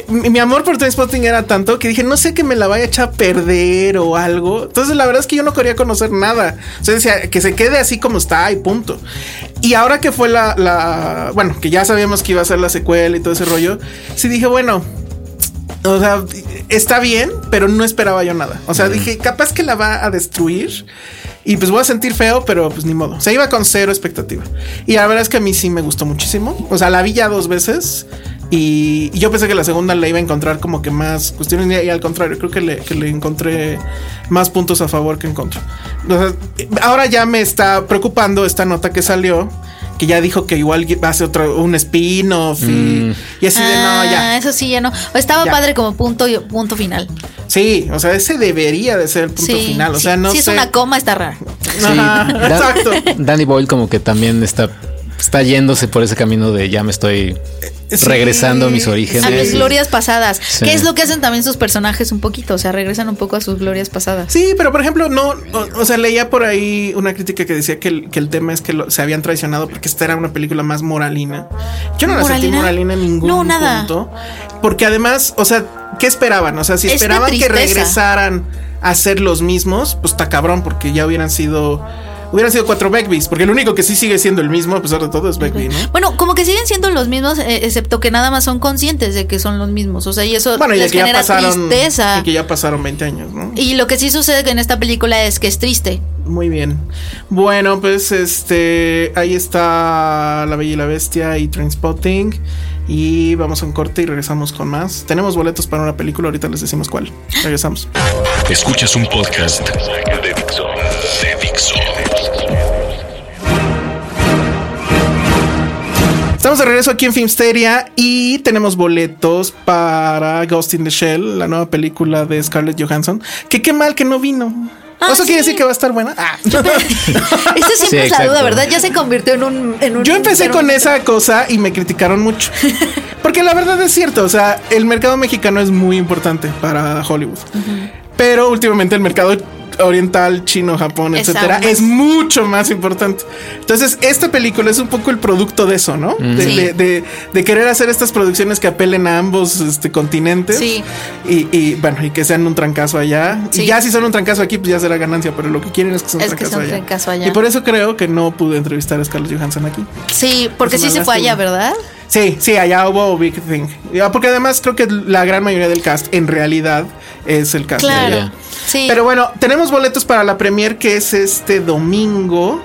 mi, mi amor por Trainspotting era tanto que dije, no sé que me la vaya a echar a perder o algo. Entonces, la verdad es que yo no quería conocer nada. O sea, decía que se quede así como está y punto. Y ahora que fue la, la, bueno, que ya sabíamos que iba a ser la secuela y todo ese rollo, sí dije, bueno, o sea, está bien, pero no esperaba yo nada. O sea, dije, capaz que la va a destruir. Y pues voy a sentir feo, pero pues ni modo. Se iba con cero expectativa. Y la verdad es que a mí sí me gustó muchísimo. O sea, la vi ya dos veces. Y, y yo pensé que la segunda le iba a encontrar como que más cuestiones. Y al contrario, creo que le, que le encontré más puntos a favor que en contra. O sea, ahora ya me está preocupando esta nota que salió. Que ya dijo que igual va a ser otro, un spin-off. Y, y así de no, ya. Ah, eso sí, ya no. Estaba Ya. padre como punto y punto final. Sí, o sea, ese debería de ser el punto sí, final. O sí, sea, no si sé. es una coma, está rara. Sí, Dan- [LAUGHS] exacto. Danny Boyle como que también está, está yéndose por ese camino de ya me estoy Sí. regresando a mis orígenes. A mis glorias pasadas. Sí. Que es lo que hacen también sus personajes un poquito. O sea, regresan un poco a sus glorias pasadas. Sí, pero por ejemplo, no, o, o sea, leía por ahí una crítica que decía que el, que el tema es que lo- se habían traicionado porque esta era una película más moralina. Yo no la sentí ¿Moralina? en ningún No, nada. punto. Porque además, o sea, ¿qué esperaban? O sea, si esperaban que regresaran a ser los mismos, pues está cabrón, porque ya hubieran sido. Hubieran sido cuatro Beckbys, porque el único que sí sigue siendo el mismo, a pesar de todo, es Beckby, ¿no? Bueno, como que siguen siendo los mismos, eh, excepto que nada más son conscientes de que son los mismos. O sea, y eso Bueno, y de les que ya pasaron. tristeza. Y que ya pasaron 20 años, ¿no? Y lo que sí sucede en esta película es que es triste. Muy bien. Bueno, pues este. Ahí está La Bella y la Bestia y Trainspotting. Y vamos a un corte y regresamos con más. Tenemos boletos para una película, ahorita les decimos cuál. Regresamos. Escuchas un podcast de Estamos de regreso aquí en Filmsteria y tenemos boletos para Ghost in the Shell, la nueva película de Scarlett Johansson. Que qué mal que no vino. Ah, ¿Eso sí. quiere decir que va a estar buena? Ah. [LAUGHS] Esa siempre Sí, es la duda, ¿verdad? Ya se convirtió en un. en un Yo empecé con esa cosa y me criticaron mucho. [LAUGHS] Porque la verdad es cierto, o sea, el mercado mexicano es muy importante para Hollywood. Pero últimamente el mercado oriental, chino, Japón, Es etcétera, es mucho más importante. Entonces, esta película es un poco el producto de eso, ¿no? De, Sí. de- de- de querer hacer estas producciones que apelen a ambos este, continentes. Sí. Y, y, bueno, y que sean un trancazo allá. Sí. Y ya si son un trancazo aquí, pues ya será ganancia, pero lo que quieren es que sea un Es que trancazo un allá. trancazo allá. Y por eso creo que no pude entrevistar a Scarlett Johansson aquí. Sí, porque sí se fue allá, ¿verdad? Sí, sí, allá hubo Big Thing. Ya, Porque además creo que la gran mayoría del cast en realidad es el cast. de Claro. Sí. Pero bueno, tenemos boletos para la premier que es este domingo.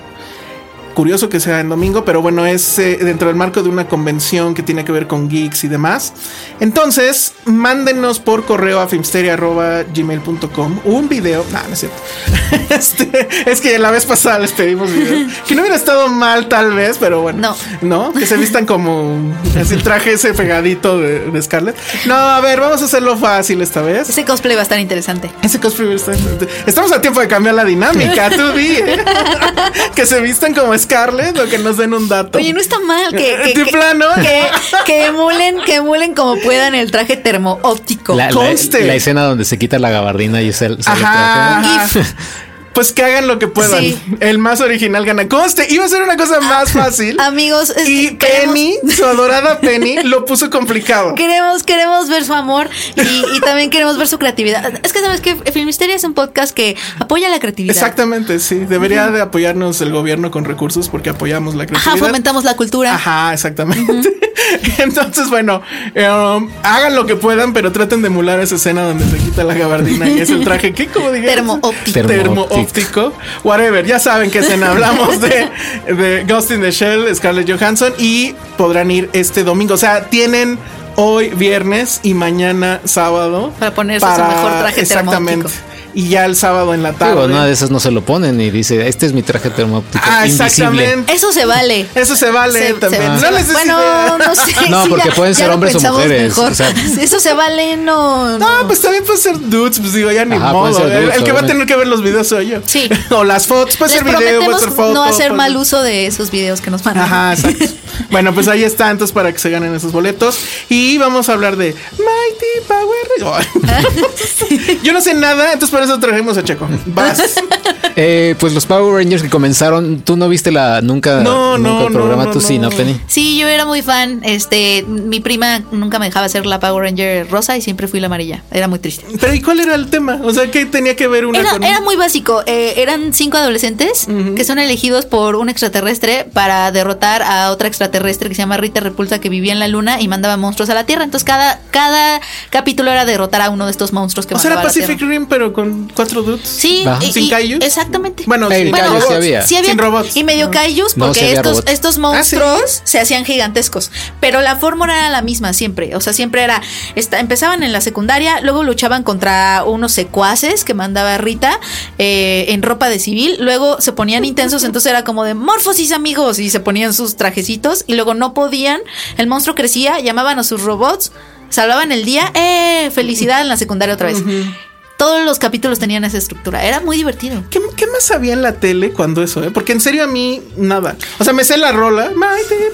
Curioso que sea en domingo, pero bueno, es eh, dentro del marco de una convención que tiene que ver con geeks y demás. Entonces, mándenos por correo a filmsteria.gmail.com un video. No, no es cierto. [LAUGHS] Este, es que la vez pasada les pedimos. [LAUGHS] Que no hubiera estado mal, tal vez, pero bueno. No. ¿No? Que se vistan como así el traje ese pegadito de, de Scarlett. No, a ver, vamos a hacerlo fácil esta vez. Ese cosplay va a estar interesante. Ese cosplay está Estamos a tiempo de cambiar la dinámica, tú di. ¿eh? [LAUGHS] que se vistan como Scarlett o que nos den un dato. Oye, no está mal que, que, De que- plano. que, que emulen, que emulen como puedan el traje termo óptico. La, la- escena donde se quita la gabardina y sale, sale Ajá. el traje. Ajá. Pues que hagan lo que puedan. Sí. El más original gana. Conste, iba a ser una cosa más [LAUGHS] fácil. Amigos, es y queremos- Penny, su adorada Penny, [LAUGHS] lo puso complicado. Queremos, queremos ver su amor y, y también queremos ver su creatividad. Es que sabes que Filmisteria es un podcast que apoya la creatividad. Exactamente, sí. Debería de apoyarnos el gobierno con recursos porque apoyamos la Ajá, creatividad. fomentamos la cultura. Ajá, exactamente. [LAUGHS] Entonces, bueno, um, hagan lo que puedan, pero traten de emular esa escena donde se quita la gabardina y es el traje que, como digas, Termo óptico. Termo termo whatever. Ya saben qué escena hablamos de, de Ghost in the Shell, Scarlett Johansson, y podrán ir este domingo. O sea, tienen hoy viernes y mañana sábado Para ponerse su mejor traje Exactamente. Y ya el sábado en la tarde. Digo, una de esas no se lo ponen y dice, este es mi traje termóptico Ah, invisible. exactamente. Eso se vale. Eso se vale Se- también. se- No se- bueno, no sé. [LAUGHS] No, sí, porque ya- pueden ser hombres o mujeres, o sea. [LAUGHS] Eso se vale, no. No, pues también puede ser dudes, pues digo, ya ni Ajá, modo. ser el, que va a tener que ver los videos soy yo. Sí. [LAUGHS] o las fotos, puede Les ser video, puede ser foto. no hacer mal uso de esos videos que nos mandan. Ajá, exacto. bueno, pues ahí está, entonces para que se ganen esos boletos. Y vamos a hablar de Mighty Power Rangers. Yo no sé nada, entonces por eso trajimos a Checo. Vas. [LAUGHS] Eh, pues los Power Rangers que comenzaron, tú no viste la nunca, No, nunca no, el programa, no, tú no, sí, no. ¿no, Penny? Sí, yo era muy fan. Este, mi prima nunca me dejaba hacer la Power Ranger rosa y siempre fui la amarilla. Era muy triste. Pero ¿y cuál era el tema? O sea, ¿qué tenía que ver una Era, con era muy básico. Eh, eran cinco adolescentes que son elegidos por un extraterrestre para derrotar a otra extraterrestre que se llama Rita Repulsa que vivía en la luna y mandaba monstruos a la Tierra. Entonces cada, cada capítulo era derrotar a uno de estos monstruos que O sea, era mandaba a la Pacific Tierra. Rim, pero con cuatro dudes. Sí, y- ¿Sin y- kaijus? Exactamente. Bueno, kaijus robots. sí había. Sí había Sin robots. y medio kaijus No, porque sí estos, robots. estos monstruos se hacían gigantescos. Pero la fórmula era la misma siempre. O sea, siempre era. esta- empezaban en la secundaria, luego luchaban contra unos secuaces que mandaba Rita eh, en ropa de civil. Luego se ponían intensos, entonces era como de morfosis, amigos. Y se ponían sus trajecitos. Y luego no podían. El monstruo crecía, llamaban a sus robots, salvaban el día. ¡Eh! Felicidad en la secundaria otra vez. Todos los capítulos tenían esa estructura. Era muy divertido. ¿Qué, qué más había en la tele cuando eso, eh? Porque en serio a mí, nada. O sea, me sé la rola.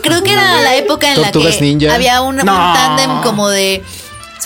Creo que era la época en la que Ninja. había un, un No. tándem como de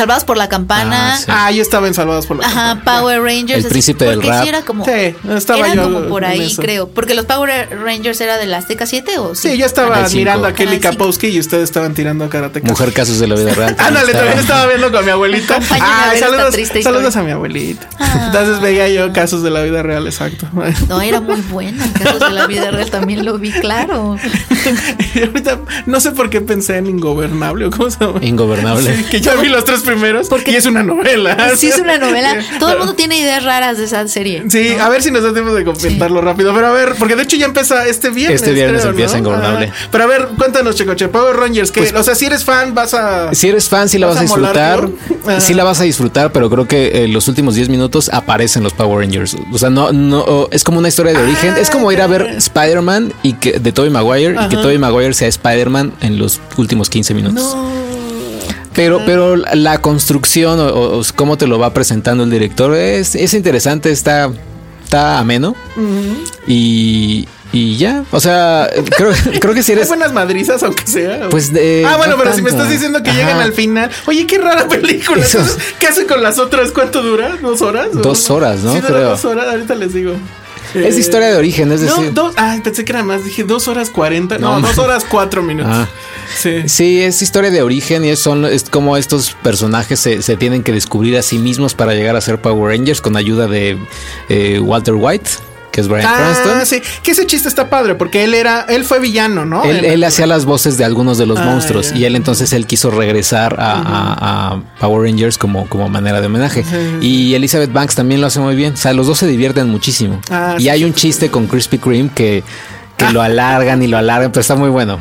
Salvados por la Campana. Ah, sí. Ah, yo estaba en Salvados por la Ajá, Campana. Power Rangers. El así, príncipe del porque sí rap. era como. Sí, estaba era yo como por ahí, eso. creo. Porque los Power Rangers era de la Azteca 7 o sí. Sí, yo estaba mirando a Kelly. Kapowski y ustedes estaban tirando a Karate. Mujer casos de la vida real. [LAUGHS] Ándale, también Estaba- estaba viendo con mi abuelita. Acompáñame a ver esta saludos, triste saludos a mi abuelita. Ah. Entonces veía yo casos de la vida real, exacto. No, era muy buena. Casos de la vida real también lo vi, claro. [LAUGHS] y ahorita no sé por qué pensé en Ingobernable o cómo se llama. Ingobernable. Sí, que ya vi los tres primeros Porque- y es una novela. Sí, es una novela. [LAUGHS] Todo el mundo tiene ideas raras de esa serie. Sí, a ver si nos da tiempo de comentarlo rápido. Pero a ver, porque de hecho ya empieza este viernes. Este viernes creo, empieza ¿no? Ingobernable. Pero a ver, cuéntanos, Checoche. Power Rangers, que, o sea, si eres fan, vas a. Si eres fan, sí la ¿Vas vas a molar disfrutar. Ajá. Sí la vas a disfrutar, pero creo que en los últimos 10 minutos aparecen los Power Rangers. O sea, no, no, es como una historia de origen. Es como ir a ver Spider-Man y que de Tobey Maguire y que Tobey Maguire sea Spider-Man en los últimos 15 minutos. Pero, pero la construcción o, cómo te lo va presentando el director es, es interesante, está, está ameno. y, y ya, o sea, creo, [LAUGHS] creo que si eres... buenas madrizas, aunque sea. Pues de- Ah, bueno, no pero si me estás diciendo que Ajá. llegan al final. Oye, qué rara película. Eso- ¿Qué hacen con las otras? ¿Cuánto dura? ¿Dos horas? ¿O- Dos horas, ¿no? Sí, Creo. dos horas. Ahorita les digo. Es Eh, historia de origen, es No, decir... dos. Ay, pensé que era más. Dije dos horas cuarenta. No, No, dos horas cuatro minutos. Ah. Sí. Sí, es historia de origen y es, son, es como estos personajes se, se tienen que descubrir a sí mismos para llegar a ser Power Rangers con ayuda de eh, Walter White, que es Brian Ah, Cranston. sí. Que ese chiste está padre porque él era, él fue villano, ¿no? Él, él hacía las voces de algunos de los Ah, monstruos y él entonces él quiso regresar a, a- a Power Rangers como, como manera de homenaje. Y Elizabeth Banks también lo hace muy bien. O sea, los dos se divierten muchísimo. Ah, y sí, hay sí, un chiste con Krispy Kreme que, que lo alargan y lo alargan, pero está muy bueno.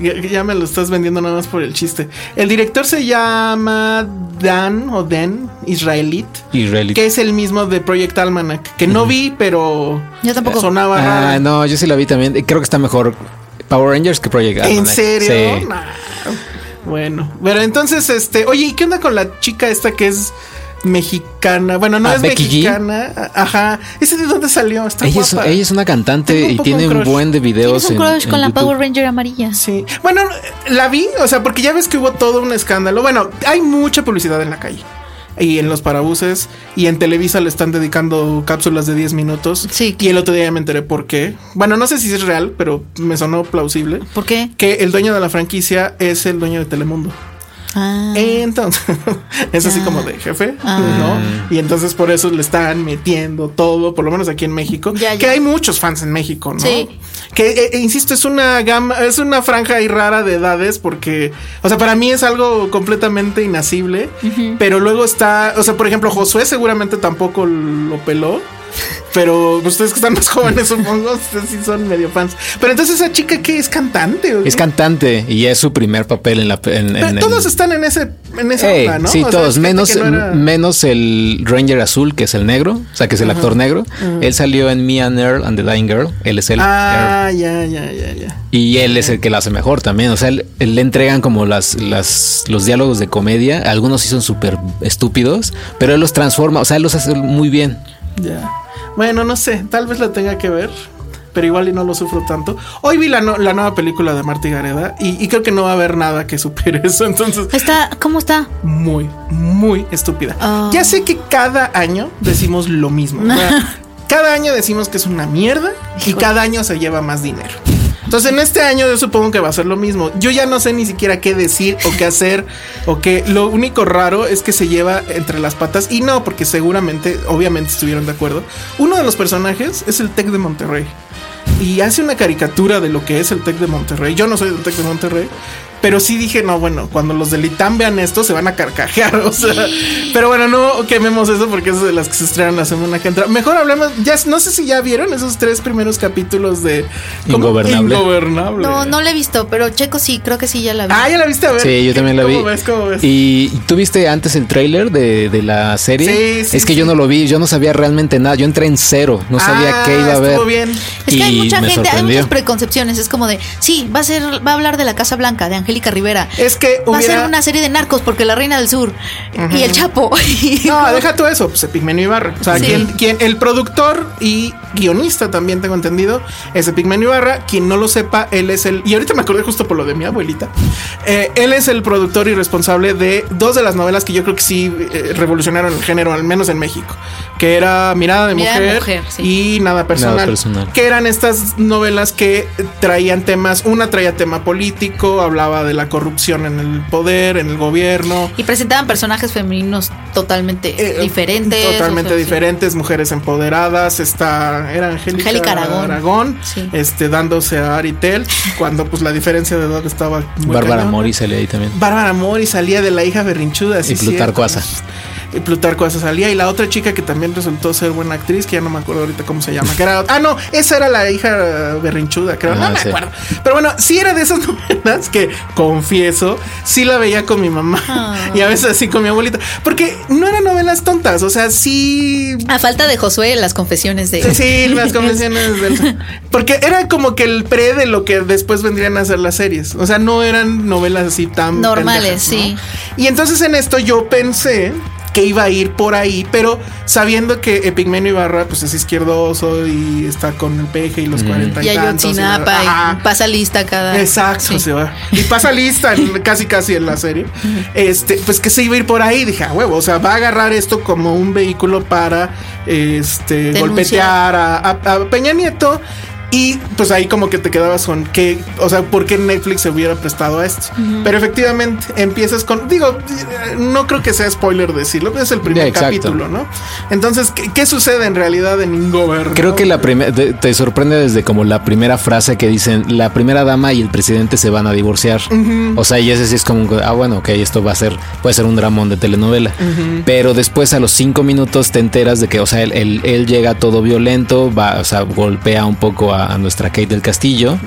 Ya, ya me lo estás vendiendo nada más por el chiste. El director se llama Dan o Den Israelit. Israelita. Que es el mismo de Project Almanac. Que no vi, pero. Yo tampoco. Sonaba Ah, no, yo sí la vi también. Creo que está mejor Power Rangers que Project ¿En Almanac. serio? Sí. Nah. Bueno, pero entonces, este, oye, ¿y qué onda con la chica esta que es mexicana? Bueno, no Ah, es Becky G. mexicana. Ajá. ¿Ese de dónde salió? Está Ella es, ella es una cantante y tiene un un buen de videos un crush en con la YouTube. Power Ranger amarilla. Sí. Bueno, la vi, o sea, porque ya ves que hubo todo un escándalo. Bueno, hay mucha publicidad en la calle. Y en los parabuses. Y en Televisa le están dedicando cápsulas de 10 minutos. Sí. Y el otro día ya me enteré por qué. Bueno, no sé si es real, pero me sonó plausible. ¿Por qué? Que el dueño de la franquicia es el dueño de Telemundo. Ah. Entonces, [LAUGHS] es así Ah. como de jefe, Ah. ¿no? Y entonces por eso le están metiendo todo, por lo menos aquí en México. Ya, ya. Que hay muchos fans en México, ¿no? Sí. Que, eh, eh, insisto, es una gama, es una franja ahí rara de edades porque, o sea, para mí es algo completamente inasible, pero luego está, o sea, por ejemplo, Josué seguramente tampoco lo peló. Pero ustedes que están más jóvenes, supongo, ustedes sí son medio fans. Pero entonces esa chica que es cantante. Es cantante y es su primer papel en la. en- Pero en- todos en- están en ese, en esa Ey, onda, ¿no? Sí, O todos, menos, que no era- menos el Ranger Azul, que es el negro, o sea, que es el actor negro. Él salió en Me and Earl and the Dying Girl. Él es el Earl. Ah, ya, ya, ya, ya. Y él es el que lo hace mejor también. O sea, él, él le entregan como las, las, los diálogos de comedia. Algunos sí son súper estúpidos, pero él los transforma. O sea, él los hace muy bien. Ya. Bueno, no sé, tal vez la tenga que ver, pero igual y no lo sufro tanto. Hoy vi la, no- la nueva película de Marty Gareda y, y creo que no va a haber nada que supere [LAUGHS] eso, entonces Está, ¿cómo está? muy, muy estúpida. Oh. Ya sé que cada año decimos lo mismo. [LAUGHS] cada año decimos que es una mierda y cada año se lleva más dinero. Entonces en este año yo supongo que va a ser lo mismo. Yo ya no sé ni siquiera qué decir o qué hacer o qué. Lo único raro es que se lleva entre las patas y no, porque seguramente, obviamente estuvieron de acuerdo. Uno de los personajes es el Tec de Monterrey y hace una caricatura de lo que es el Tec de Monterrey. Yo no soy del Tec de Monterrey, pero sí dije, no, bueno, cuando los del ITAM vean esto se van a carcajear, [LAUGHS] o sea, pero bueno, no quememos eso porque es de las que se estrenan la semana que entra. Mejor hablemos, ya no sé si ya vieron esos tres primeros capítulos de ¿cómo? Ingobernable. Ingobernable. No, no la he visto, pero Checo sí, creo que sí ya la vi. Ah, ya la viste a ver. Sí, yo también la vi. ¿Cómo ves? ¿Cómo ves? ¿Y tú viste antes el tráiler de, de la serie? Sí, sí, Es que sí. yo no lo vi, yo no sabía realmente nada. Yo entré en cero, no sabía Ah, qué iba a ver. estuvo bien. Es que hay Y mucha gente, hay muchas preconcepciones. Es como de, sí, va a ser, va a hablar de la Casa Blanca, de Angélica Rivera. Es que Va a ser una serie de narcos porque la reina del sur y el Chapo. [LAUGHS] No, deja todo eso, pues Epigmenio Ibarra. O sea, Sí. quien, quien- el productor y guionista también tengo entendido es Epigmenio Ibarra. Quien no lo sepa, él es el. Y ahorita me acordé justo por lo de mi abuelita. Eh, él es el productor y responsable de dos de las novelas que yo creo que sí eh, revolucionaron el género, al menos en México. Que era Mirada de Mirada de Mujer, Mujer, sí. y Nada personal, Nada Personal. Que eran estas novelas que traían temas. Una traía tema político, hablaba de la corrupción en el poder, en el gobierno. Y presentaban personajes femeninos totalmente Eh, diferentes. Totalmente o sea, sí. diferentes, mujeres empoderadas. Está, era Angélica Angélica Aragón. Sí. este, dándose a Aritel, [LAUGHS] cuando pues la diferencia de edad estaba muy Bárbara. Mori sale ahí también. Bárbara Mori salía de la hija berrinchuda. sí, Y Plutarco cierto. Asa. Y Plutarco Asa salía. Y la otra chica que también resultó ser buena actriz, que ya no me acuerdo ahorita cómo se llama. Que era, ah, no, esa era la hija berrinchuda, creo. no Ah, me sí. acuerdo. Pero bueno, sí era de esas [LAUGHS] novelas que, confieso, sí la veía con mi mamá. Y a veces así con mi abuelita. Porque no eran novelas tontas. O sea, sí A falta de Josué, las confesiones de. Sí, las convenciones del... Porque era como que el pre de lo que después vendrían a ser las series. O sea, no eran novelas así tan... Normales, pendejas, ¿no? sí. Y entonces en esto yo pensé que iba a ir por ahí, pero sabiendo que Epigmenio Ibarra pues es izquierdoso y está con el peje y los 40 y, Y tantos. y Ajá. y pasa lista cada. Exacto, Sí. se va. Y pasa lista en- [LAUGHS] casi casi en la serie. Este, pues que se iba a ir por ahí. Dije, a huevo, o sea, va a agarrar esto como un vehículo para este Denunciar. golpetear a, a- a Peña Nieto. Y pues ahí como que te quedabas con que, o sea, ¿por qué Netflix se hubiera prestado a esto? Pero efectivamente empiezas con, digo, no creo que sea spoiler decirlo, es el primer exacto. capítulo, ¿no? Entonces, ¿qué, qué sucede en realidad en Ingobernable? Creo que la primera te, te sorprende desde como la primera frase que dicen la primera dama y el presidente se van a divorciar. O sea, y ese sí es como ah bueno, ok, esto va a ser puede ser un dramón de telenovela. Pero después a los cinco minutos te enteras de que, o sea, él, él- él llega todo violento, va, o sea, golpea un poco a, a nuestra Kate del Castillo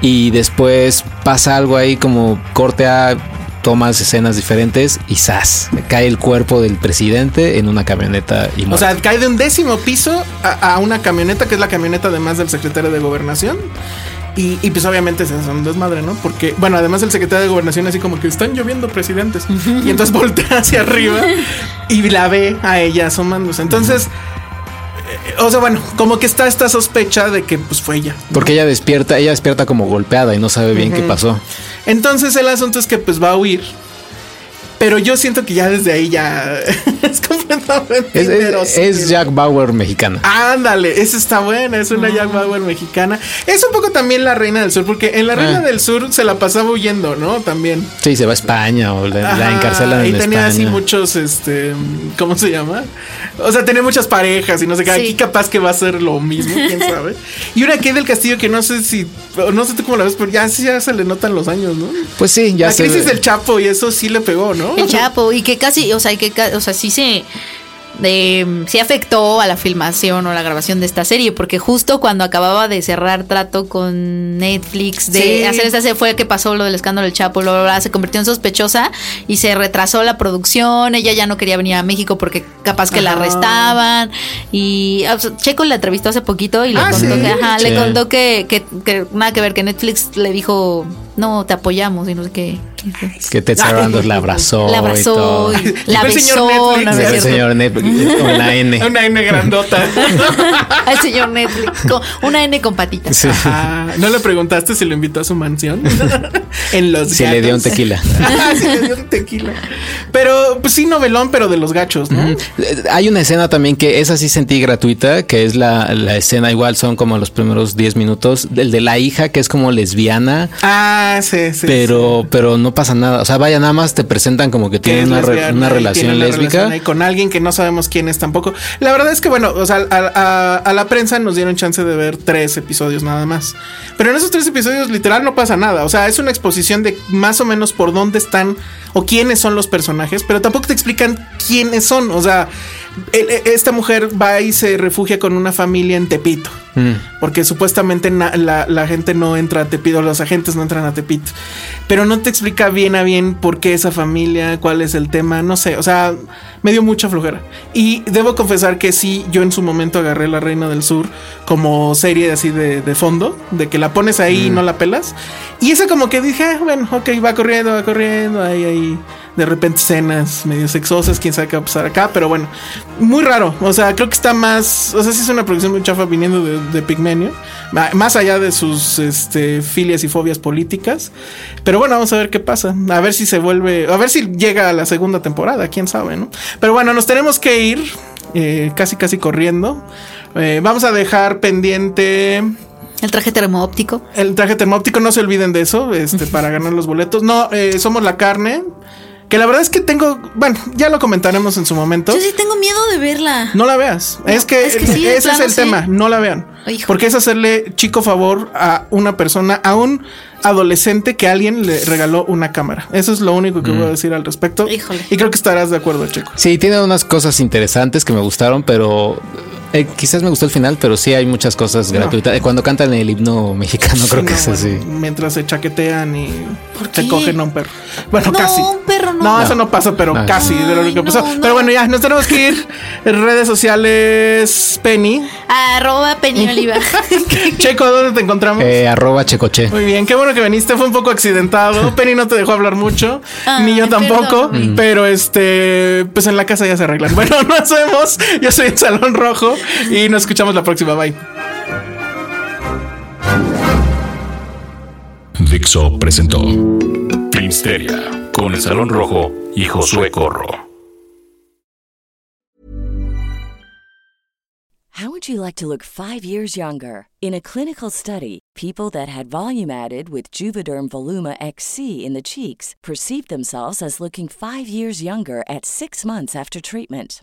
y después pasa algo ahí como corte a tomas escenas diferentes y ¡zas! cae el cuerpo del presidente en una camioneta y O sea, cae de un décimo piso a, a una camioneta, que es la camioneta además del secretario de gobernación. Y, y, pues obviamente es un desmadre, ¿no? Porque, bueno, además el secretario de gobernación así como que están lloviendo presidentes. [LAUGHS] Y entonces voltea hacia arriba y la ve a ella asomándose. Entonces, o sea, bueno, como que está esta sospecha de que pues fue ella. Porque ella despierta, ella despierta como golpeada y no sabe bien qué pasó. Entonces el asunto es que pues va a huir. Pero yo siento que ya desde ahí ya [LAUGHS] es completamente Es, es- Jack Bauer mexicana. Ándale, esa está buena, es una Jack Bauer mexicana. Es un poco también la Reina del Sur, porque en la Reina Ah. del Sur se la pasaba huyendo, ¿no? También. Sí, se va a España o la, la Ajá, encarcelan y en tenía así España. muchos, este, ¿cómo se llama? O sea, tenía muchas parejas y no sé qué. Sí. Aquí capaz que va a ser lo mismo, [LAUGHS] quién sabe. Y una que del Castillo que no sé si, no sé tú cómo la ves, pero ya, se le notan los años, ¿no? Pues sí, ya la se crisis ve. del Chapo y eso sí le pegó, ¿no? El Chapo, y que casi, o sea, que o sea, sí se eh, sí afectó a la filmación o la grabación de esta serie, porque justo cuando acababa de cerrar trato con Netflix, de Sí. hacer esta serie fue que pasó lo del escándalo del Chapo, bla, bla, bla, se convirtió en sospechosa y se retrasó la producción, ella ya no quería venir a México porque capaz que la arrestaban y o sea, Checo la entrevistó hace poquito y le Ah, contó ¿sí? que, ajá, le contó que, que, que nada que ver, que Netflix le dijo, no, te apoyamos y no sé qué. Que Ted Sarandos la abrazó. La y abrazó todo. y la el señor besó, Netflix. no, no es El señor Netflix con la N. [LAUGHS] Una N grandota. [LAUGHS] Al señor Netflix. con una N con patitas. Sí. Ah, ¿No le preguntaste si lo invitó a su mansión? [LAUGHS] en los Si le dio un Gatos. tequila. Ah, sí le dio un tequila. Pero, pues sí, novelón, pero de los gachos, ¿no? Hay una escena también que esa sí sentí gratuita, que es la, la escena igual son como los primeros 10 minutos, el de la hija que es como lesbiana, Ah, sí, sí. pero pero no pasa nada, o sea, vaya nada más te presentan como que que tiene es una, re- relación tiene lésbica. relación ahí con alguien que no sabemos quién es tampoco. La verdad es que, bueno, o sea, a, a- a la prensa nos dieron chance de ver tres episodios nada más. Pero en esos tres episodios literal no pasa nada. O sea, es una exposición de más o menos por dónde están o quiénes son los personajes, pero tampoco te explican quiénes son. O sea, el- e- esta mujer va y se refugia con una familia en Tepito. Mm. Porque supuestamente na- la, la gente no entra a Tepito, los agentes no entran a Tepito. Pero no te explica bien a bien por qué esa familia, cuál es el tema, no sé. O sea, me dio mucha flojera. Y debo confesar que sí, yo en su momento agarré La Reina del Sur como serie así de, de fondo, de que la pones ahí y no la pelas. Y esa como que dije, ah, bueno, ok, va corriendo, va corriendo, ahí, ahí. De repente escenas medio sexosas, quién sabe qué va a pasar acá, pero bueno, muy raro. O sea, creo que está más. O sea, sí es una producción muy chafa viniendo de, de Pigmenio, más allá de sus este, filias y fobias políticas. Pero bueno, vamos a ver qué pasa. A ver si se vuelve. A ver si llega a la segunda temporada, quién sabe, ¿no? Pero bueno, nos tenemos que ir eh, casi, casi corriendo. Eh, vamos a dejar pendiente. El traje termoóptico. El traje termóptico, no se olviden de eso, este, para ganar los boletos. No, eh, somos la carne. Que la verdad es que tengo, bueno, ya lo comentaremos en su momento. Yo sí tengo miedo de verla. No la veas. es que, es que sí, de ese es el sí. tema. No la vean. Porque es hacerle chico favor a una persona, a un adolescente que alguien le regaló una cámara. Eso es lo único que voy a decir al respecto. Híjole. Y creo que estarás de acuerdo, Checo. Sí, tiene unas cosas interesantes que me gustaron, pero eh, quizás me gustó el final, pero sí hay muchas cosas gratuitas. Eh, Cuando cantan el himno mexicano, creo que es bueno, así. Mientras se chaquetean y ¿Por se cogen a un perro. Bueno, No, casi. un perro no. No, eso no pasa, pero No. casi de lo que pasó. no, no. Pero bueno, ya nos tenemos que ir. Redes sociales, Penny. Arroba Penny Oliva. [LAUGHS] Checo, ¿dónde te encontramos? Eh, arroba checoche. Muy bien, qué bueno que viniste, fue un poco accidentado. [LAUGHS] Penny no te dejó hablar mucho, Ay, ni yo tampoco, perdón. pero este, pues en la casa ya se arreglan. [LAUGHS] Bueno, nos vemos. Yo soy el Salón Rojo y nos escuchamos la próxima. Bye. Dixo presentó Filmsteria con el Salón Rojo y Josué Corro. How would you like to look five years younger? In a clinical study, people that had volume added with Juvederm Voluma XC in the cheeks perceived themselves as looking five years younger at six months after treatment.